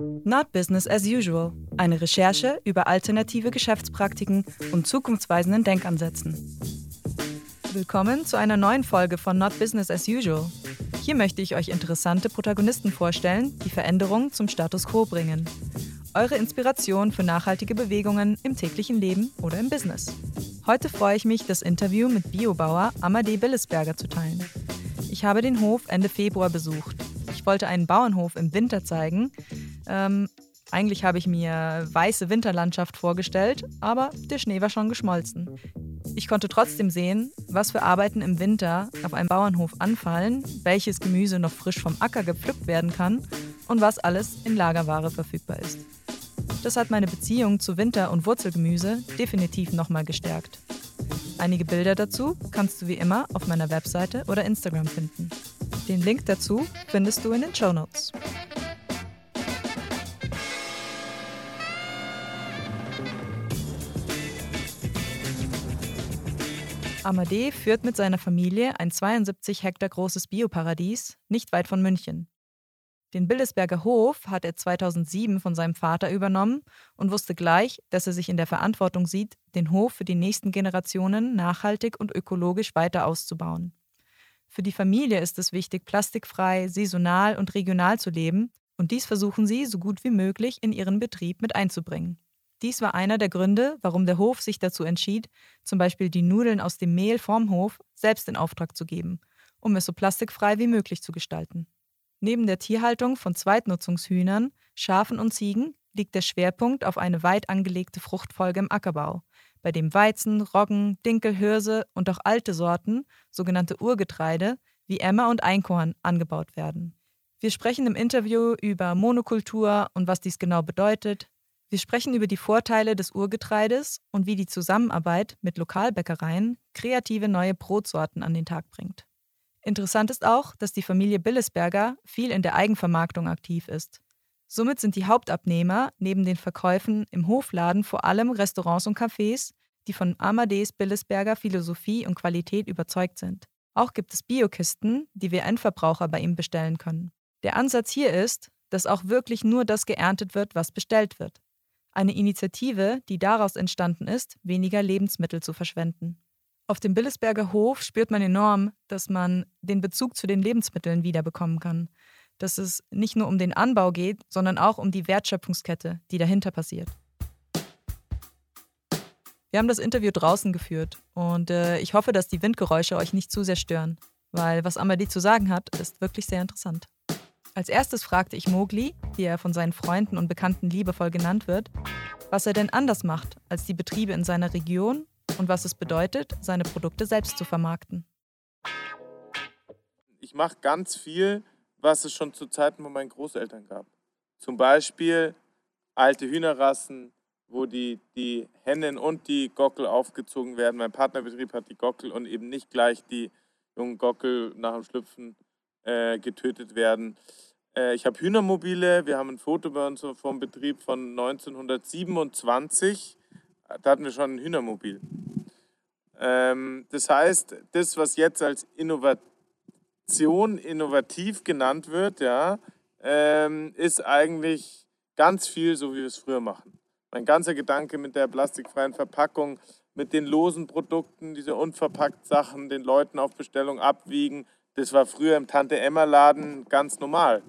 Not Business as Usual. Eine Recherche über alternative Geschäftspraktiken und zukunftsweisenden Denkansätzen. Willkommen zu einer neuen Folge von Not Business as Usual. Hier möchte ich euch interessante Protagonisten vorstellen, die Veränderungen zum Status quo bringen. Eure Inspiration für nachhaltige Bewegungen im täglichen Leben oder im Business. Heute freue ich mich, das Interview mit Biobauer Amadee Billesberger zu teilen. Ich habe den Hof Ende Februar besucht. Ich wollte einen Bauernhof im Winter zeigen. Ähm, eigentlich habe ich mir weiße Winterlandschaft vorgestellt, aber der Schnee war schon geschmolzen. Ich konnte trotzdem sehen, was für Arbeiten im Winter auf einem Bauernhof anfallen, welches Gemüse noch frisch vom Acker gepflückt werden kann und was alles in Lagerware verfügbar ist. Das hat meine Beziehung zu Winter- und Wurzelgemüse definitiv nochmal gestärkt. Einige Bilder dazu kannst du wie immer auf meiner Webseite oder Instagram finden. Den Link dazu findest du in den Show Notes. Amadee führt mit seiner Familie ein 72 Hektar großes Bioparadies nicht weit von München. Den Billesberger Hof hat er 2007 von seinem Vater übernommen und wusste gleich, dass er sich in der Verantwortung sieht, den Hof für die nächsten Generationen nachhaltig und ökologisch weiter auszubauen. Für die Familie ist es wichtig, plastikfrei, saisonal und regional zu leben, und dies versuchen sie so gut wie möglich in ihren Betrieb mit einzubringen. Dies war einer der Gründe, warum der Hof sich dazu entschied, zum Beispiel die Nudeln aus dem Mehl vorm Hof selbst in Auftrag zu geben, um es so plastikfrei wie möglich zu gestalten. Neben der Tierhaltung von Zweitnutzungshühnern, Schafen und Ziegen liegt der Schwerpunkt auf eine weit angelegte Fruchtfolge im Ackerbau, bei dem Weizen, Roggen, Dinkel, Hirse und auch alte Sorten, sogenannte Urgetreide, wie Emmer und Einkorn, angebaut werden. Wir sprechen im Interview über Monokultur und was dies genau bedeutet. Wir sprechen über die Vorteile des Urgetreides und wie die Zusammenarbeit mit Lokalbäckereien kreative neue Brotsorten an den Tag bringt. Interessant ist auch, dass die Familie Billesberger viel in der Eigenvermarktung aktiv ist. Somit sind die Hauptabnehmer neben den Verkäufen im Hofladen vor allem Restaurants und Cafés, die von Amadeus Billesberger Philosophie und Qualität überzeugt sind. Auch gibt es Biokisten, die wir Endverbraucher bei ihm bestellen können. Der Ansatz hier ist, dass auch wirklich nur das geerntet wird, was bestellt wird. Eine Initiative, die daraus entstanden ist, weniger Lebensmittel zu verschwenden. Auf dem Billesberger Hof spürt man enorm, dass man den Bezug zu den Lebensmitteln wiederbekommen kann. Dass es nicht nur um den Anbau geht, sondern auch um die Wertschöpfungskette, die dahinter passiert. Wir haben das Interview draußen geführt und äh, ich hoffe, dass die Windgeräusche euch nicht zu sehr stören, weil was Amadee zu sagen hat, ist wirklich sehr interessant. Als erstes fragte ich Mogli, wie er von seinen Freunden und Bekannten liebevoll genannt wird, was er denn anders macht als die Betriebe in seiner Region und was es bedeutet, seine Produkte selbst zu vermarkten. Ich mache ganz viel, was es schon zu Zeiten von meinen Großeltern gab. Zum Beispiel alte Hühnerrassen, wo die, die Hennen und die Gockel aufgezogen werden. Mein Partnerbetrieb hat die Gockel und eben nicht gleich die jungen Gockel nach dem Schlüpfen äh, getötet werden. Äh, ich habe Hühnermobile. Wir haben ein Foto bei uns vom Betrieb von 1927 da hatten wir schon ein Hühnermobil. Ähm, das heißt, das, was jetzt als Innovation, innovativ genannt wird, ja, ähm, ist eigentlich ganz viel so, wie wir es früher machen. Mein ganzer Gedanke mit der plastikfreien Verpackung, mit den losen Produkten, diese unverpackt Sachen, den Leuten auf Bestellung abwiegen, das war früher im Tante-Emma-Laden ganz normal.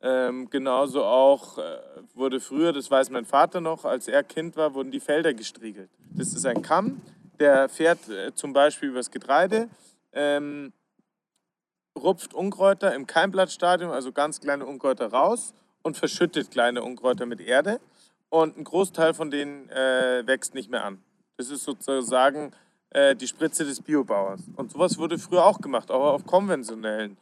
Ähm, genauso auch äh, wurde früher, das weiß mein Vater noch, als er Kind war, wurden die Felder gestriegelt. Das ist ein Kamm, der fährt äh, zum Beispiel übers Getreide, ähm, rupft Unkräuter im Keimblattstadium, also ganz kleine Unkräuter raus und verschüttet kleine Unkräuter mit Erde. Und ein Großteil von denen äh, wächst nicht mehr an. Das ist sozusagen äh, die Spritze des Biobauers. Und sowas wurde früher auch gemacht, auch auf konventionellen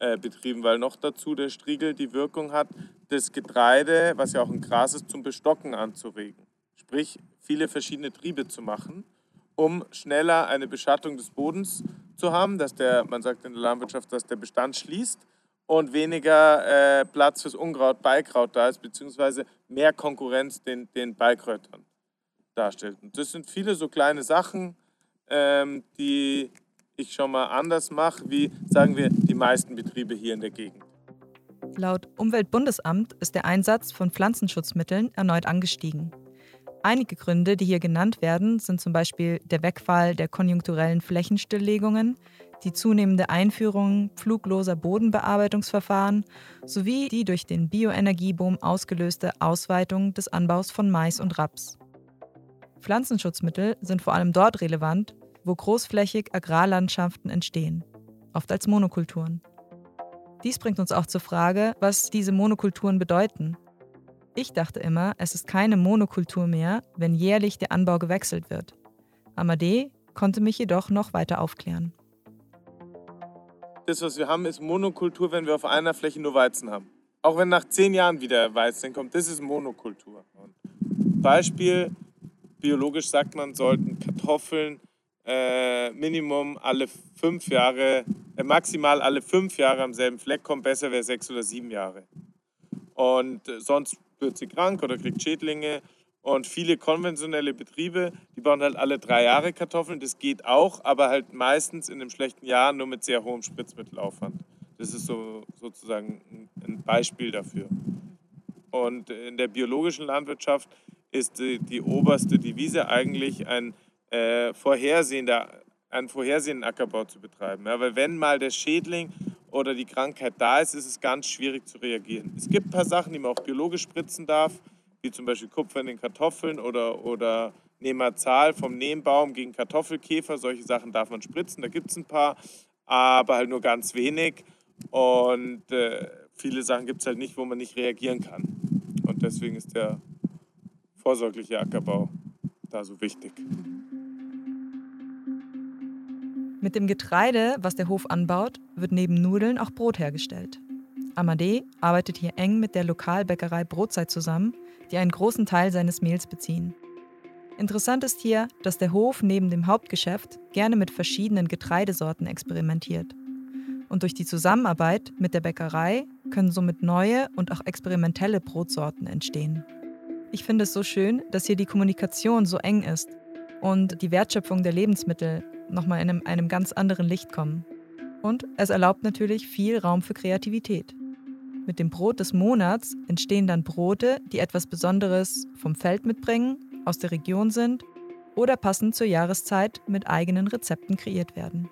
äh, betrieben, weil noch dazu der Striegel die Wirkung hat, das Getreide, was ja auch ein Gras ist, zum Bestocken anzuregen. Sprich, viele verschiedene Triebe zu machen, um schneller eine Beschattung des Bodens zu haben, dass der, man sagt in der Landwirtschaft, dass der Bestand schließt und weniger äh, Platz fürs Unkraut, Beikraut da ist, beziehungsweise mehr Konkurrenz den, den Beikräutern darstellt. Und das sind viele so kleine Sachen, ähm, die ich schon mal anders mache, wie sagen wir die meisten Betriebe hier in der Gegend. Laut Umweltbundesamt ist der Einsatz von Pflanzenschutzmitteln erneut angestiegen. Einige Gründe, die hier genannt werden, sind zum Beispiel der Wegfall der konjunkturellen Flächenstilllegungen, die zunehmende Einführung flugloser Bodenbearbeitungsverfahren sowie die durch den Bioenergieboom ausgelöste Ausweitung des Anbaus von Mais und Raps. Pflanzenschutzmittel sind vor allem dort relevant, wo großflächig Agrarlandschaften entstehen, oft als Monokulturen. Dies bringt uns auch zur Frage, was diese Monokulturen bedeuten. Ich dachte immer, es ist keine Monokultur mehr, wenn jährlich der Anbau gewechselt wird. Amadee konnte mich jedoch noch weiter aufklären. Das, was wir haben, ist Monokultur, wenn wir auf einer Fläche nur Weizen haben. Auch wenn nach zehn Jahren wieder Weizen kommt, das ist Monokultur. Beispiel, biologisch sagt man, sollten Kartoffeln äh, Minimum alle fünf Jahre, äh, maximal alle fünf Jahre am selben Fleck kommen. Besser wäre sechs oder sieben Jahre. Und äh, sonst wird sie krank oder kriegt Schädlinge. Und viele konventionelle Betriebe, die bauen halt alle drei Jahre Kartoffeln. Das geht auch, aber halt meistens in einem schlechten Jahr nur mit sehr hohem Spritzmittelaufwand. Das ist so sozusagen ein Beispiel dafür. Und in der biologischen Landwirtschaft ist die, die oberste Devise eigentlich ein äh, vorhersehender, einen vorhersehenden Ackerbau zu betreiben. Ja, weil wenn mal der Schädling oder die Krankheit da ist, ist es ganz schwierig zu reagieren. Es gibt ein paar Sachen, die man auch biologisch spritzen darf, wie zum Beispiel Kupfer in den Kartoffeln oder, oder Nematzahl vom Nebenbaum gegen Kartoffelkäfer. Solche Sachen darf man spritzen, da gibt es ein paar, aber halt nur ganz wenig. Und äh, viele Sachen gibt es halt nicht, wo man nicht reagieren kann. Und deswegen ist der vorsorgliche Ackerbau da so wichtig. Mit dem Getreide, was der Hof anbaut, wird neben Nudeln auch Brot hergestellt. Amadee arbeitet hier eng mit der Lokalbäckerei Brotzeit zusammen, die einen großen Teil seines Mehls beziehen. Interessant ist hier, dass der Hof neben dem Hauptgeschäft gerne mit verschiedenen Getreidesorten experimentiert. Und durch die Zusammenarbeit mit der Bäckerei können somit neue und auch experimentelle Brotsorten entstehen. Ich finde es so schön, dass hier die Kommunikation so eng ist und die Wertschöpfung der Lebensmittel nochmal in einem, ganz anderen Licht kommen. Und es erlaubt natürlich viel Raum für Kreativität. Mit dem Brot des Monats entstehen dann Brote, die etwas Besonderes vom Feld mitbringen, aus der Region sind oder passend zur Jahreszeit mit eigenen Rezepten kreiert werden.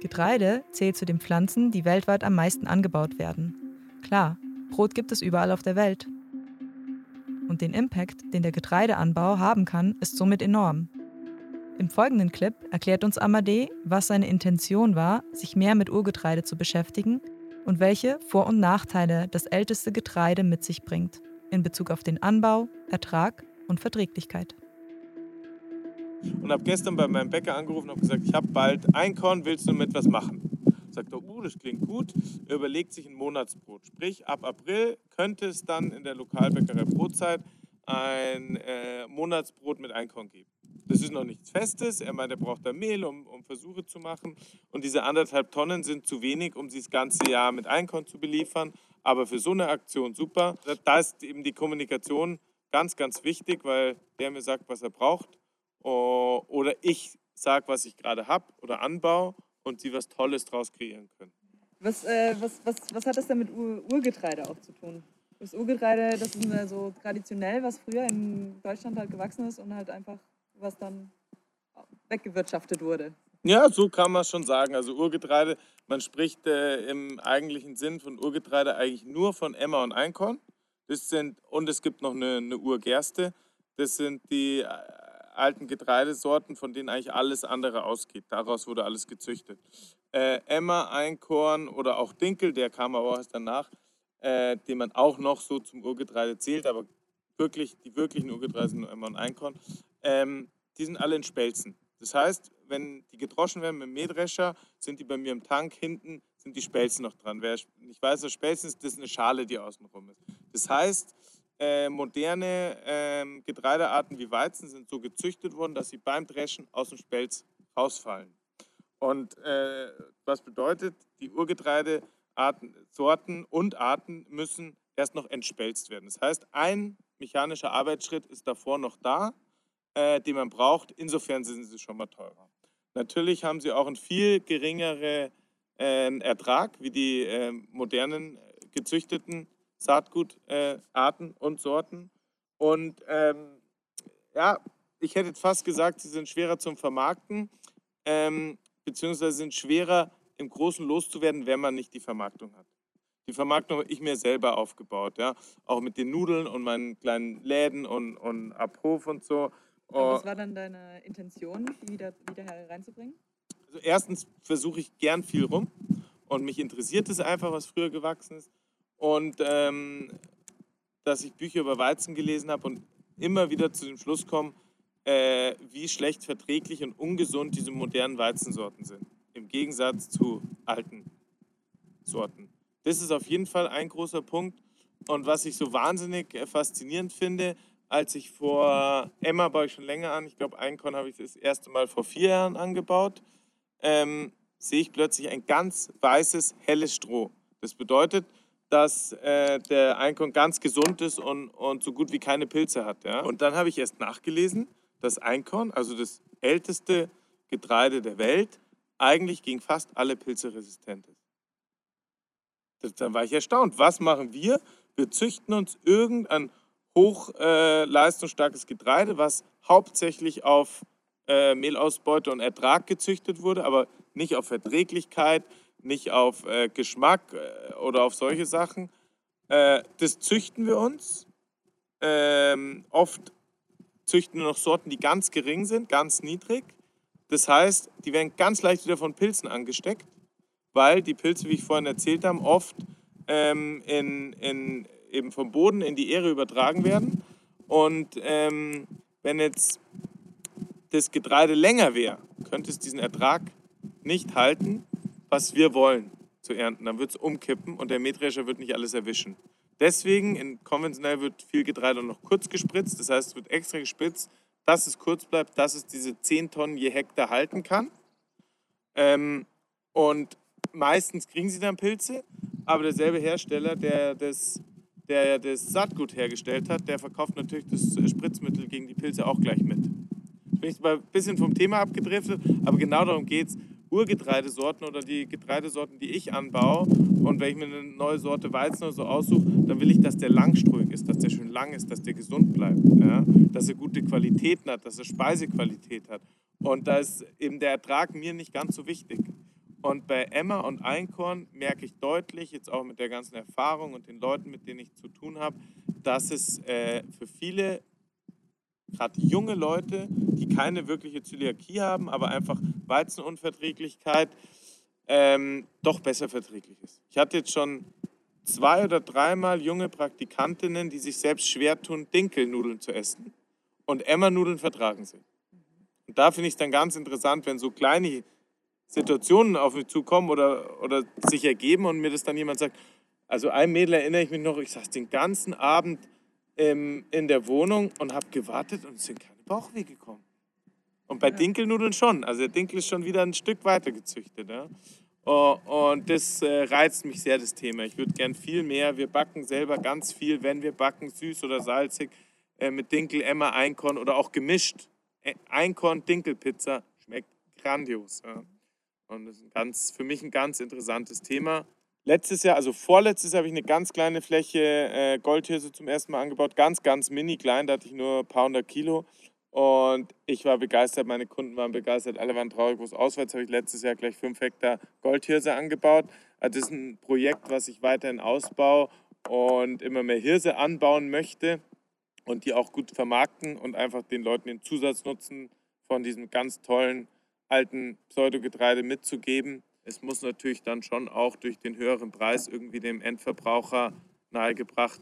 Getreide zählt zu den Pflanzen, die weltweit am meisten angebaut werden. Klar, Brot gibt es überall auf der Welt. Und den Impact, den der Getreideanbau haben kann, ist somit enorm. Im folgenden Clip erklärt uns Amadee, was seine Intention war, sich mehr mit Urgetreide zu beschäftigen und welche Vor- und Nachteile das älteste Getreide mit sich bringt in Bezug auf den Anbau, Ertrag und Verträglichkeit. Und habe gestern bei meinem Bäcker angerufen und gesagt, ich habe bald ein Korn, willst du mit was machen? Sagt er, uh, das klingt gut. Er überlegt sich ein Monatsbrot. Sprich, ab April könnte es dann in der Lokalbäckerei Brotzeit ein äh, Monatsbrot mit Einkorn geben. Das ist noch nichts Festes. Er meint, er braucht da Mehl, um, um Versuche zu machen. Und diese anderthalb Tonnen sind zu wenig, um sie das ganze Jahr mit Einkorn zu beliefern. Aber für so eine Aktion super. Da ist eben die Kommunikation ganz, ganz wichtig, weil der mir sagt, was er braucht. Oder ich sage, was ich gerade habe oder anbaue und sie was Tolles draus kreieren können. Was, äh, was, was, was hat das denn mit Ur Urgetreide auch zu tun? Das Urgetreide, das ist so traditionell, was früher in Deutschland halt gewachsen ist und halt einfach was dann weggewirtschaftet wurde. Ja, so kann man schon sagen. Also Urgetreide, man spricht äh, im eigentlichen Sinn von Urgetreide eigentlich nur von Emmer und Einkorn. Das sind, und es gibt noch eine, eine Urgerste. Das sind die äh, alten Getreidesorten, von denen eigentlich alles andere ausgeht. Daraus wurde alles gezüchtet. Äh, Emmer, Einkorn oder auch Dinkel, der kam aber auch erst danach, äh, den man auch noch so zum Urgetreide zählt, aber wirklich, die wirklichen Urgetreide sind nur Emmer und Einkorn ähm, die sind alle in Spelzen. Das heißt, wenn die gedroschen werden mit dem Mähdrescher, sind die bei mir im Tank hinten, sind die Spelzen noch dran. Wer nicht weiß, was Spelzen ist, das ist eine Schale, die außenrum ist. Das heißt, äh, moderne äh, Getreidearten wie Weizen sind so gezüchtet worden, dass sie beim Dreschen aus dem Spelz rausfallen. Und äh, was bedeutet, die Urgetreidearten, Sorten und Arten müssen erst noch entspelzt werden. Das heißt, ein mechanischer Arbeitsschritt ist davor noch da äh, die man braucht. Insofern sind sie schon mal teurer. Natürlich haben sie auch einen viel geringeren äh, Ertrag wie die äh, modernen gezüchteten Saatgutarten und Sorten. Und ähm, ja, ich hätte fast gesagt, sie sind schwerer zum Vermarkten, ähm, beziehungsweise sind schwerer im Großen loszuwerden, wenn man nicht die Vermarktung hat. Die Vermarktung habe ich mir selber aufgebaut, ja. Auch mit den Nudeln und meinen kleinen Läden und, und ab Hof und so. Was war dann deine Intention, die wieder, wieder reinzubringen? Also erstens versuche ich gern viel rum und mich interessiert es einfach, was früher gewachsen ist. Und ähm, dass ich Bücher über Weizen gelesen habe und immer wieder zu dem Schluss komme, äh, wie schlecht verträglich und ungesund diese modernen Weizensorten sind. Im Gegensatz zu alten Sorten. Das ist auf jeden Fall ein großer Punkt. Und was ich so wahnsinnig äh, faszinierend finde, als ich vor, Emma baue ich schon länger an, ich glaube, Einkorn habe ich das erste Mal vor vier Jahren angebaut, ähm, sehe ich plötzlich ein ganz weißes, helles Stroh. Das bedeutet, dass äh, der Einkorn ganz gesund ist und, und so gut wie keine Pilze hat. Ja? Und dann habe ich erst nachgelesen, dass Einkorn, also das älteste Getreide der Welt, eigentlich gegen fast alle Pilze resistent ist. Dann war ich erstaunt. Was machen wir? Wir züchten uns irgendein hochleistungsstarkes äh, Getreide, was hauptsächlich auf äh, Mehlausbeute und Ertrag gezüchtet wurde, aber nicht auf Verträglichkeit, nicht auf äh, Geschmack äh, oder auf solche Sachen. Äh, das züchten wir uns. Ähm, oft züchten wir noch Sorten, die ganz gering sind, ganz niedrig. Das heißt, die werden ganz leicht wieder von Pilzen angesteckt weil die Pilze, wie ich vorhin erzählt habe, oft ähm, in, in, eben vom Boden in die Ähre übertragen werden. Und ähm, wenn jetzt das Getreide länger wäre, könnte es diesen Ertrag nicht halten, was wir wollen zu ernten. Dann wird es umkippen und der Mähdrescher wird nicht alles erwischen. Deswegen, in konventionell wird viel Getreide noch kurz gespritzt. Das heißt, es wird extra gespritzt, dass es kurz bleibt, dass es diese 10 Tonnen je Hektar halten kann. Ähm, und meistens kriegen sie dann Pilze, aber derselbe Hersteller, der das, der das Saatgut hergestellt hat, der verkauft natürlich das Spritzmittel gegen die Pilze auch gleich mit. Jetzt bin ich ein bisschen vom Thema abgedriftet, aber genau darum geht es. Urgetreidesorten oder die Getreidesorten, die ich anbaue und wenn ich mir eine neue Sorte Weizen oder so aussuche, dann will ich, dass der langstruhig ist, dass der schön lang ist, dass der gesund bleibt, ja? dass er gute Qualitäten hat, dass er Speisequalität hat. Und da ist eben der Ertrag mir nicht ganz so wichtig. Und bei Emma und Einkorn merke ich deutlich, jetzt auch mit der ganzen Erfahrung und den Leuten, mit denen ich zu tun habe, dass es äh, für viele, gerade junge Leute, die keine wirkliche Zöliakie haben, aber einfach Weizenunverträglichkeit, ähm, doch besser verträglich ist. Ich hatte jetzt schon zwei oder dreimal junge Praktikantinnen, die sich selbst schwer tun, Dinkelnudeln zu essen. Und Emma-Nudeln vertragen sie. Und da finde ich es dann ganz interessant, wenn so kleine Situationen auf mich zukommen oder, oder sich ergeben und mir das dann jemand sagt. Also ein Mädel erinnere ich mich noch, ich saß den ganzen Abend ähm, in der Wohnung und habe gewartet und es sind keine Bauchweh gekommen. Und bei ja. Dinkelnudeln schon. Also der Dinkel ist schon wieder ein Stück weiter gezüchtet. Ja? Und das äh, reizt mich sehr, das Thema. Ich würde gern viel mehr. Wir backen selber ganz viel, wenn wir backen, süß oder salzig, äh, mit Dinkel, Emma, Einkorn oder auch gemischt. Äh, Einkorn, Dinkelpizza schmeckt grandios. Ja? Und das ist ein ganz, für mich ein ganz interessantes Thema. Letztes Jahr, also vorletztes Jahr, habe ich eine ganz kleine Fläche äh, Goldhirse zum ersten Mal angebaut. Ganz, ganz mini klein, da hatte ich nur ein paar hundert Kilo. Und ich war begeistert, meine Kunden waren begeistert, alle waren traurig, wo es aus war. Jetzt habe ich letztes Jahr gleich fünf Hektar Goldhirse angebaut. Also das ist ein Projekt, was ich weiterhin ausbaue und immer mehr Hirse anbauen möchte und die auch gut vermarkten und einfach den Leuten den Zusatznutzen von diesem ganz tollen alten Pseudogetreide mitzugeben. Es muss natürlich dann schon auch durch den höheren Preis irgendwie dem Endverbraucher nahegebracht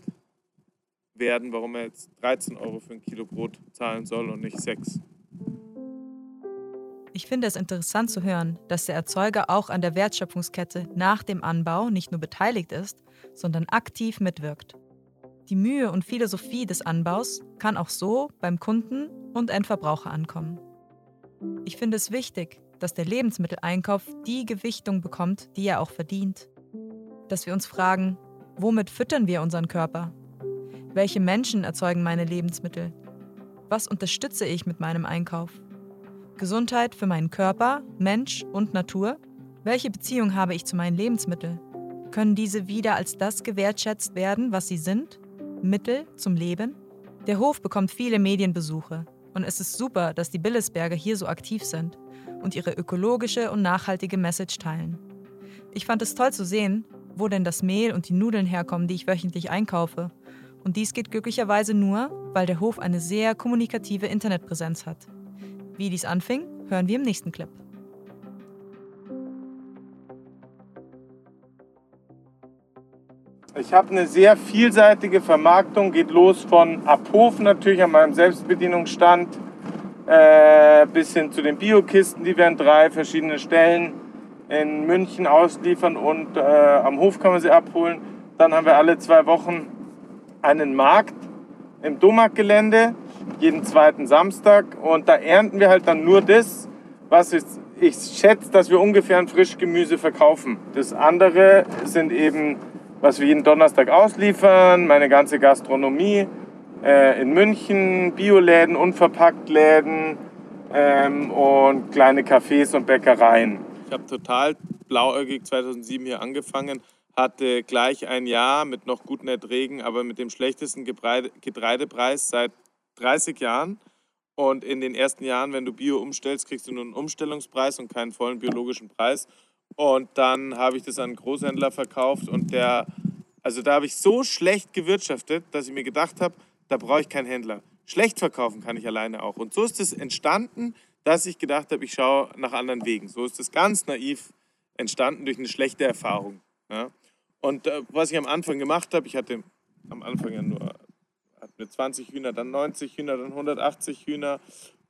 werden, warum er jetzt 13 Euro für ein Kilo Brot zahlen soll und nicht 6. Ich finde es interessant zu hören, dass der Erzeuger auch an der Wertschöpfungskette nach dem Anbau nicht nur beteiligt ist, sondern aktiv mitwirkt. Die Mühe und Philosophie des Anbaus kann auch so beim Kunden und Endverbraucher ankommen. Ich finde es wichtig, dass der Lebensmitteleinkauf die Gewichtung bekommt, die er auch verdient. Dass wir uns fragen, womit füttern wir unseren Körper? Welche Menschen erzeugen meine Lebensmittel? Was unterstütze ich mit meinem Einkauf? Gesundheit für meinen Körper, Mensch und Natur? Welche Beziehung habe ich zu meinen Lebensmitteln? können diese wieder als das gewertschätzt werden, was sie sind? Mittel zum Leben? Der Hof bekommt viele Medienbesuche und es ist super, dass die Billesberger hier so aktiv sind und ihre ökologische und nachhaltige Message teilen. Ich fand es toll zu sehen, wo denn das Mehl und die Nudeln herkommen, die ich wöchentlich einkaufe. Und dies geht glücklicherweise nur, weil der Hof eine sehr kommunikative Internetpräsenz hat. Wie dies anfing, hören wir im nächsten Clip. Ich habe eine sehr vielseitige Vermarktung, geht los von Abhof natürlich an meinem Selbstbedienungsstand äh, bis hin zu den Biokisten, die wir an drei verschiedenen Stellen in München ausliefern und äh, am Hof kann man sie abholen. Dann haben wir alle zwei Wochen einen Markt im Domarktgelände, jeden zweiten Samstag und da ernten wir halt dann nur das, was ich, ich schätze, dass wir ungefähr ein Frischgemüse verkaufen. Das andere sind eben was wir jeden Donnerstag ausliefern, meine ganze Gastronomie äh, in München, Bioläden, Unverpacktläden ähm, und kleine Cafés und Bäckereien. Ich habe total blauäugig 2007 hier angefangen, hatte gleich ein Jahr mit noch guten Erträgen, aber mit dem schlechtesten Getreidepreis seit 30 Jahren. Und in den ersten Jahren, wenn du Bio umstellst, kriegst du nur einen Umstellungspreis und keinen vollen biologischen Preis. Und dann habe ich das an einen Großhändler verkauft und der, also da habe ich so schlecht gewirtschaftet, dass ich mir gedacht habe, da brauche ich keinen Händler. Schlecht verkaufen kann ich alleine auch. Und so ist es entstanden, dass ich gedacht habe, ich schaue nach anderen Wegen. So ist es ganz naiv entstanden durch eine schlechte Erfahrung. Ja? Und äh, was ich am Anfang gemacht habe, ich hatte am Anfang ja nur hatten 20 Hühner, dann 90 Hühner, dann 180 Hühner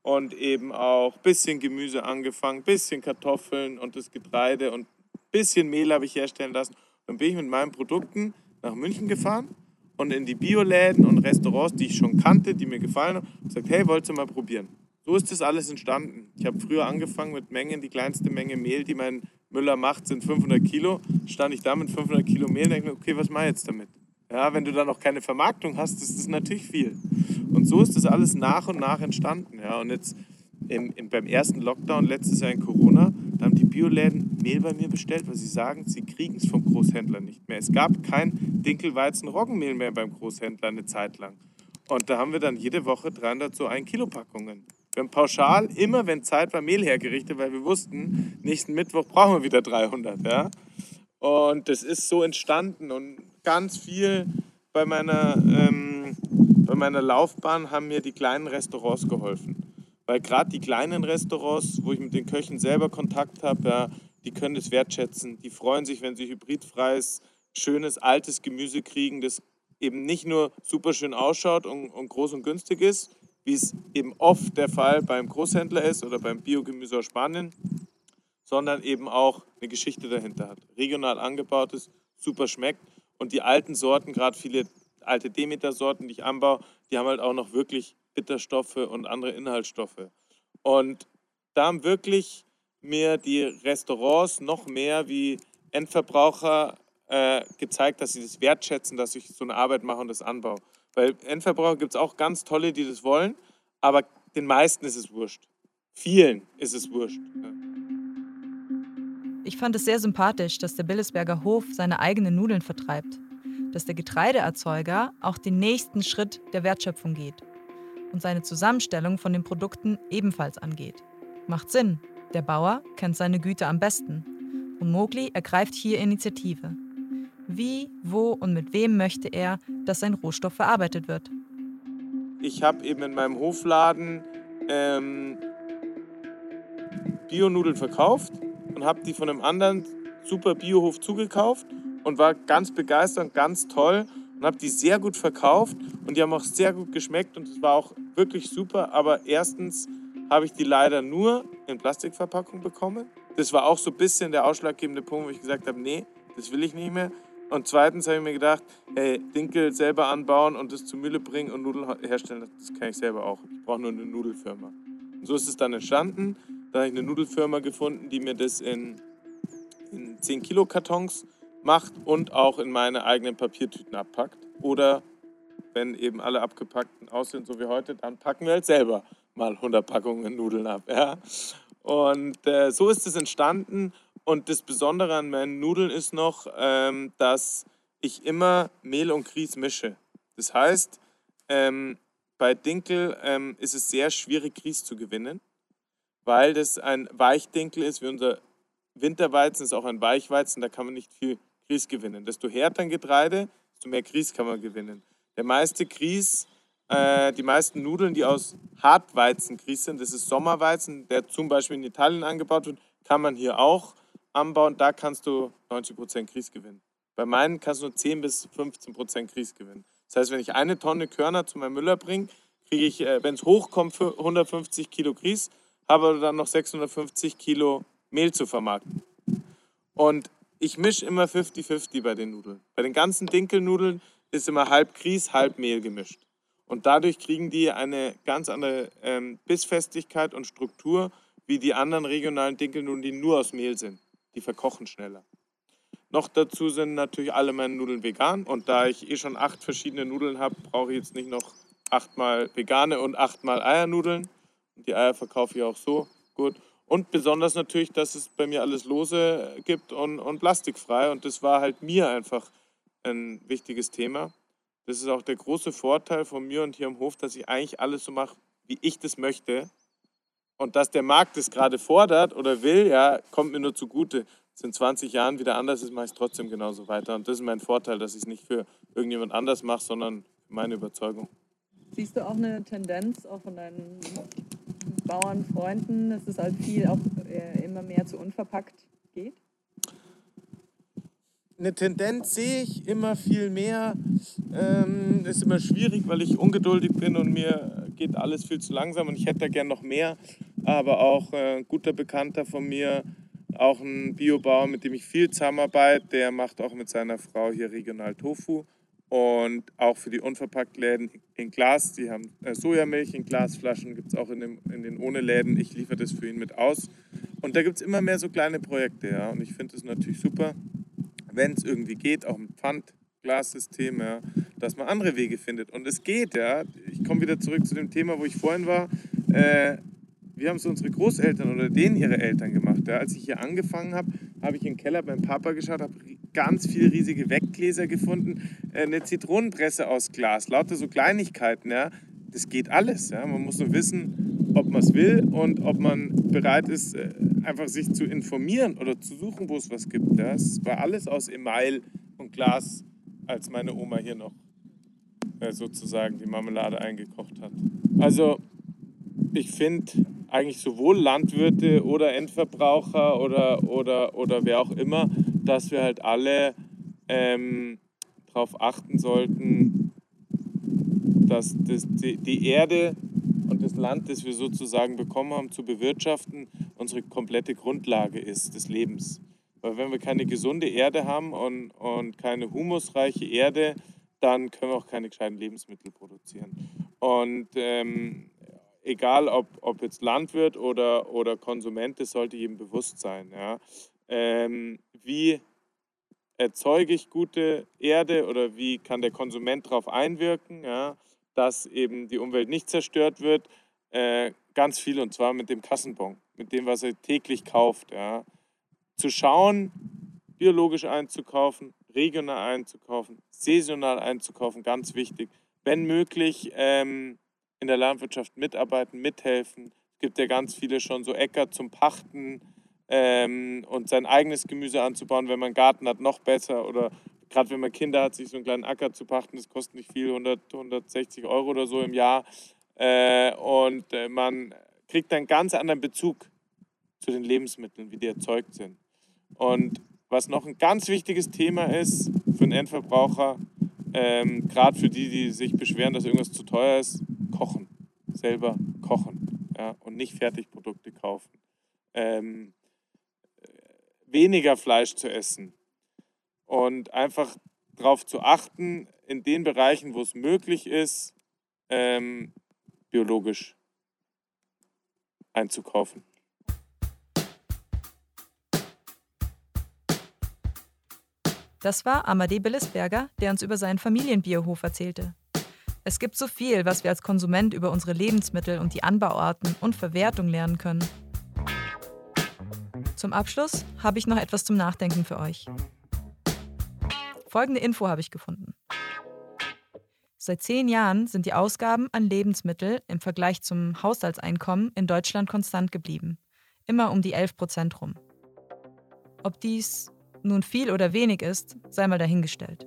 und eben auch ein bisschen Gemüse angefangen, ein bisschen Kartoffeln und das Getreide und ein bisschen Mehl habe ich herstellen lassen. Dann bin ich mit meinen Produkten nach München gefahren und in die Bioläden und Restaurants, die ich schon kannte, die mir gefallen haben, und gesagt, hey, wolltest du mal probieren? So ist das alles entstanden. Ich habe früher angefangen mit Mengen, die kleinste Menge Mehl, die mein Müller macht, sind 500 Kilo. Stand ich da mit 500 Kilo Mehl und denke mir, okay, was mache ich jetzt damit? Ja, wenn du da noch keine Vermarktung hast, ist das natürlich viel. Und so ist das alles nach und nach entstanden. Ja. Und jetzt im, im, beim ersten Lockdown letztes Jahr in Corona, da haben die Bioläden Mehl bei mir bestellt, weil sie sagen, sie kriegen es vom Großhändler nicht mehr. Es gab kein Dinkelweizen-Roggenmehl mehr beim Großhändler eine Zeit lang. Und da haben wir dann jede Woche 300 so 1 Kilo Packungen. Wir haben pauschal immer, wenn Zeit war, Mehl hergerichtet, weil wir wussten, nächsten Mittwoch brauchen wir wieder 300. Ja? Und das ist so entstanden und ganz viel bei meiner, ähm, bei meiner Laufbahn haben mir die kleinen Restaurants geholfen. Weil gerade die kleinen Restaurants, wo ich mit den Köchen selber Kontakt habe, ja, die können das wertschätzen. Die freuen sich, wenn sie hybridfreies, schönes, altes Gemüse kriegen, das eben nicht nur super schön ausschaut und, und groß und günstig ist, wie es eben oft der Fall beim Großhändler ist oder beim Biogemüse aus Spanien, sondern eben auch eine Geschichte dahinter hat. Regional angebaut ist, super schmeckt und die alten Sorten, gerade viele alte Demeter-Sorten, die ich anbaue, die haben halt auch noch wirklich Bitterstoffe und andere Inhaltsstoffe. Und da haben wirklich mir die Restaurants noch mehr wie Endverbraucher äh, gezeigt, dass sie das wertschätzen, dass ich so eine Arbeit mache und das anbaue. Weil Endverbraucher gibt es auch ganz tolle, die das wollen, aber den meisten ist es wurscht. Vielen ist es wurscht. Ja. Ich fand es sehr sympathisch, dass der Billesberger Hof seine eigenen Nudeln vertreibt, dass der Getreideerzeuger auch den nächsten Schritt der Wertschöpfung geht und seine Zusammenstellung von den Produkten ebenfalls angeht. Macht Sinn, der Bauer kennt seine Güte am besten und Mogli ergreift hier Initiative. Wie, wo und mit wem möchte er, dass sein Rohstoff verarbeitet wird? Ich habe eben in meinem Hofladen ähm, Bionudeln verkauft und habe die von einem anderen super Biohof zugekauft und war ganz begeistert und ganz toll und habe die sehr gut verkauft und die haben auch sehr gut geschmeckt und es war auch wirklich super. Aber erstens habe ich die leider nur in Plastikverpackung bekommen. Das war auch so ein bisschen der ausschlaggebende Punkt, wo ich gesagt habe, nee, das will ich nicht mehr. Und zweitens habe ich mir gedacht, hey, Dinkel selber anbauen und das zur Mühle bringen und Nudeln herstellen, das kann ich selber auch. Ich brauche nur eine Nudelfirma. Und so ist es dann entstanden. Da habe ich eine Nudelfirma gefunden, die mir das in, in 10 Kilo Kartons macht und auch in meine eigenen Papiertüten abpackt. Oder wenn eben alle abgepackten aussehen, so wie heute, dann packen wir halt selber mal 100 Packungen Nudeln ab. Ja? Und äh, so ist es entstanden. Und das Besondere an meinen Nudeln ist noch, ähm, dass ich immer Mehl und Grieß mische. Das heißt, ähm, bei Dinkel ähm, ist es sehr schwierig, Grieß zu gewinnen, weil das ein Weichdinkel ist, wie unser Winterweizen ist auch ein Weichweizen, da kann man nicht viel Grieß gewinnen. Desto härter ein Getreide, desto mehr Grieß kann man gewinnen. Der meiste Grieß, äh, die meisten Nudeln, die aus Hartweizengrieß sind, das ist Sommerweizen, der zum Beispiel in Italien angebaut wird, kann man hier auch anbauen. Da kannst du 90% Grieß gewinnen. Bei meinen kannst du nur 10 bis 15% Grieß gewinnen. Das heißt, wenn ich eine Tonne Körner zu meinem Müller bringe, kriege ich, äh, wenn es hochkommt, 150 Kilo Grieß, habe dann noch 650 Kilo Mehl zu vermarkten. Und ich mische immer 50-50 bei den Nudeln. Bei den ganzen Dinkelnudeln ist immer halb Grieß, halb Mehl gemischt. Und dadurch kriegen die eine ganz andere ähm, Bissfestigkeit und Struktur wie die anderen regionalen Dinkelnudeln, die nur aus Mehl sind. Die verkochen schneller. Noch dazu sind natürlich alle meine Nudeln vegan. Und da ich eh schon acht verschiedene Nudeln habe, brauche ich jetzt nicht noch achtmal vegane und achtmal Eiernudeln. Die Eier verkaufe ich auch so gut. Und besonders natürlich, dass es bei mir alles lose gibt und, und plastikfrei. Und das war halt mir einfach ein wichtiges Thema. Das ist auch der große Vorteil von mir und hier am Hof, dass ich eigentlich alles so mache, wie ich das möchte. Und dass der Markt das gerade fordert oder will, ja, kommt mir nur zugute. Es in 20 Jahren wieder anders ist, mache ich es trotzdem genauso weiter. Und das ist mein Vorteil, dass ich es nicht für irgendjemand anders mache, sondern meine Überzeugung. Siehst du auch eine Tendenz auch von deinen Bauernfreunden, dass es halt viel auch äh, immer mehr zu unverpackt geht? Eine Tendenz sehe ich immer viel mehr. Ähm, ist immer schwierig, weil ich ungeduldig bin und mir geht alles viel zu langsam und ich hätte da gern noch mehr. Aber auch äh, ein guter Bekannter von mir, auch ein Biobauer, mit dem ich viel zusammenarbeite, der macht auch mit seiner Frau hier regional Tofu und auch für die Unverpacktläden in Glas. Die haben äh, Sojamilch in Glasflaschen, gibt es auch in, dem, in den ohne Läden. Ich liefere das für ihn mit aus. Und da gibt es immer mehr so kleine Projekte. Ja. Und ich finde es natürlich super, wenn es irgendwie geht, auch mit Pfandglassystem, ja, dass man andere Wege findet. Und es geht, ja. Ich komme wieder zurück zu dem Thema, wo ich vorhin war. Äh, wir haben es unsere Großeltern oder denen ihre Eltern gemacht. Ja. Als ich hier angefangen habe, habe ich im Keller beim Papa geschaut, habe ganz viele riesige Weggläser gefunden, äh, eine Zitronenpresse aus Glas, lauter so Kleinigkeiten. Ja. Das geht alles. Ja. Man muss nur wissen, ob man es will und ob man bereit ist, äh, einfach sich zu informieren oder zu suchen, wo es was gibt. Ja. Es war alles aus Email und Glas, als meine Oma hier noch äh, sozusagen die Marmelade eingekocht hat. Also ich finde eigentlich sowohl Landwirte oder Endverbraucher oder, oder, oder wer auch immer, dass wir halt alle ähm, darauf achten sollten, dass das, die, die Erde und das Land, das wir sozusagen bekommen haben, zu bewirtschaften, unsere komplette Grundlage ist des Lebens. Weil wenn wir keine gesunde Erde haben und, und keine humusreiche Erde, dann können wir auch keine gescheiten Lebensmittel produzieren. Und ähm, egal ob, ob jetzt Landwirt oder, oder Konsument, das sollte jedem bewusst sein. Ja. Ähm, wie erzeuge ich gute Erde oder wie kann der Konsument darauf einwirken, ja, dass eben die Umwelt nicht zerstört wird? Äh, ganz viel und zwar mit dem Kassenbon, mit dem, was er täglich kauft. Ja. Zu schauen, biologisch einzukaufen, regional einzukaufen, saisonal einzukaufen, ganz wichtig. Wenn möglich, ähm, in der Landwirtschaft mitarbeiten, mithelfen. Es gibt ja ganz viele schon so Äcker zum Pachten ähm, und sein eigenes Gemüse anzubauen, wenn man einen Garten hat, noch besser. Oder gerade wenn man Kinder hat, sich so einen kleinen Acker zu pachten, das kostet nicht viel, 100, 160 Euro oder so im Jahr. Äh, und äh, man kriegt einen ganz anderen Bezug zu den Lebensmitteln, wie die erzeugt sind. Und was noch ein ganz wichtiges Thema ist für den Endverbraucher, ähm, gerade für die, die sich beschweren, dass irgendwas zu teuer ist, kochen. Selber kochen ja, und nicht Fertigprodukte kaufen. Ähm, weniger Fleisch zu essen und einfach darauf zu achten, in den Bereichen, wo es möglich ist, ähm, biologisch einzukaufen. Das war Amadee Billisberger, der uns über seinen Familienbiohof erzählte. Es gibt so viel, was wir als Konsument über unsere Lebensmittel und die Anbauarten und Verwertung lernen können. Zum Abschluss habe ich noch etwas zum Nachdenken für euch. Folgende Info habe ich gefunden. Seit zehn Jahren sind die Ausgaben an Lebensmittel im Vergleich zum Haushaltseinkommen in Deutschland konstant geblieben. Immer um die 11 Prozent rum. Ob dies nun viel oder wenig ist, sei mal dahingestellt.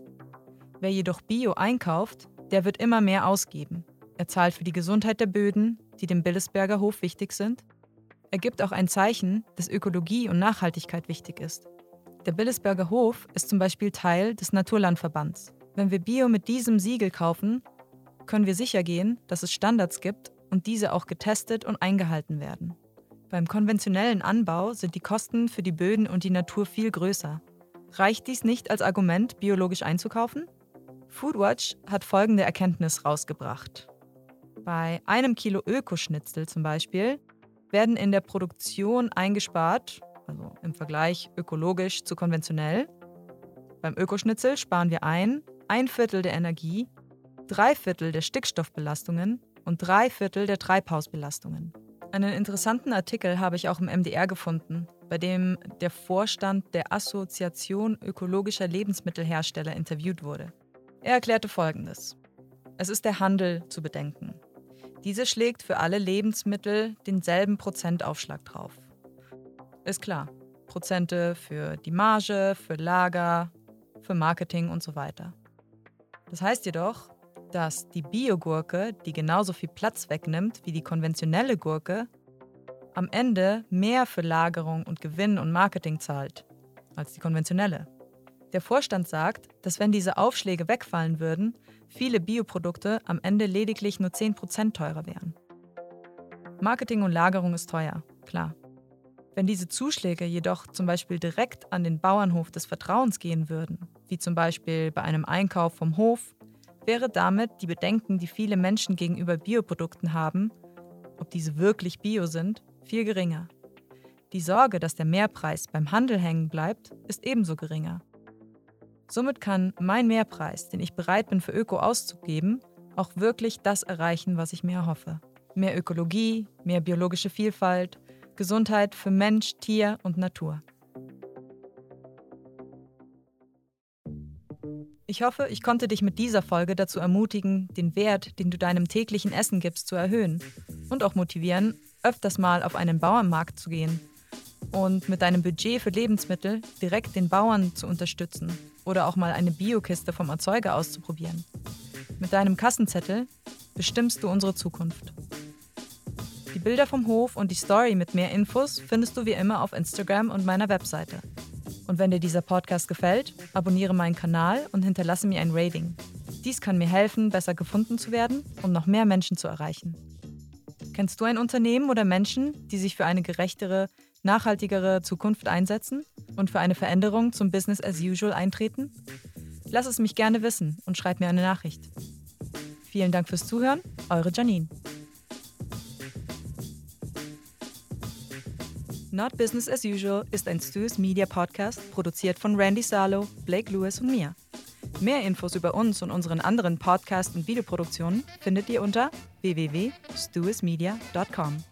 Wer jedoch Bio einkauft, der wird immer mehr ausgeben. Er zahlt für die Gesundheit der Böden, die dem Billesberger Hof wichtig sind. Er gibt auch ein Zeichen, dass Ökologie und Nachhaltigkeit wichtig ist. Der Billesberger Hof ist zum Beispiel Teil des Naturlandverbands. Wenn wir Bio mit diesem Siegel kaufen, können wir sicher gehen, dass es Standards gibt und diese auch getestet und eingehalten werden. Beim konventionellen Anbau sind die Kosten für die Böden und die Natur viel größer. Reicht dies nicht als Argument, biologisch einzukaufen? Foodwatch hat folgende Erkenntnis rausgebracht. Bei einem Kilo Ökoschnitzel zum Beispiel werden in der Produktion eingespart, also im Vergleich ökologisch zu konventionell. Beim Ökoschnitzel sparen wir ein, ein Viertel der Energie, drei Viertel der Stickstoffbelastungen und drei Viertel der Treibhausbelastungen. Einen interessanten Artikel habe ich auch im MDR gefunden, bei dem der Vorstand der Assoziation ökologischer Lebensmittelhersteller interviewt wurde. Er erklärte Folgendes. Es ist der Handel zu bedenken. Diese schlägt für alle Lebensmittel denselben Prozentaufschlag drauf. Ist klar, Prozente für die Marge, für Lager, für Marketing und so weiter. Das heißt jedoch, dass die Biogurke, die genauso viel Platz wegnimmt wie die konventionelle Gurke, am Ende mehr für Lagerung und Gewinn und Marketing zahlt als die konventionelle. Der Vorstand sagt, dass wenn diese Aufschläge wegfallen würden, viele Bioprodukte am Ende lediglich nur 10% teurer wären. Marketing und Lagerung ist teuer, klar. Wenn diese Zuschläge jedoch zum Beispiel direkt an den Bauernhof des Vertrauens gehen würden, wie zum Beispiel bei einem Einkauf vom Hof, wäre damit die Bedenken, die viele Menschen gegenüber Bioprodukten haben, ob diese wirklich bio sind, viel geringer. Die Sorge, dass der Mehrpreis beim Handel hängen bleibt, ist ebenso geringer. Somit kann mein Mehrpreis, den ich bereit bin für Öko auszugeben, auch wirklich das erreichen, was ich mir erhoffe. Mehr Ökologie, mehr biologische Vielfalt, Gesundheit für Mensch, Tier und Natur. Ich hoffe, ich konnte dich mit dieser Folge dazu ermutigen, den Wert, den du deinem täglichen Essen gibst, zu erhöhen und auch motivieren, öfters mal auf einen Bauernmarkt zu gehen und mit deinem Budget für Lebensmittel direkt den Bauern zu unterstützen oder auch mal eine Biokiste vom Erzeuger auszuprobieren. Mit deinem Kassenzettel bestimmst du unsere Zukunft. Die Bilder vom Hof und die Story mit mehr Infos findest du wie immer auf Instagram und meiner Webseite. Und wenn dir dieser Podcast gefällt, abonniere meinen Kanal und hinterlasse mir ein Rating. Dies kann mir helfen, besser gefunden zu werden und noch mehr Menschen zu erreichen. Kennst du ein Unternehmen oder Menschen, die sich für eine gerechtere, nachhaltigere Zukunft einsetzen und für eine Veränderung zum Business as usual eintreten? Lass es mich gerne wissen und schreib mir eine Nachricht. Vielen Dank fürs Zuhören, eure Janine. Not Business as Usual ist ein Stu's Media Podcast, produziert von Randy Salo, Blake Lewis und mir. Mehr Infos über uns und unseren anderen Podcast- und Videoproduktionen findet ihr unter www.stuismedia.com.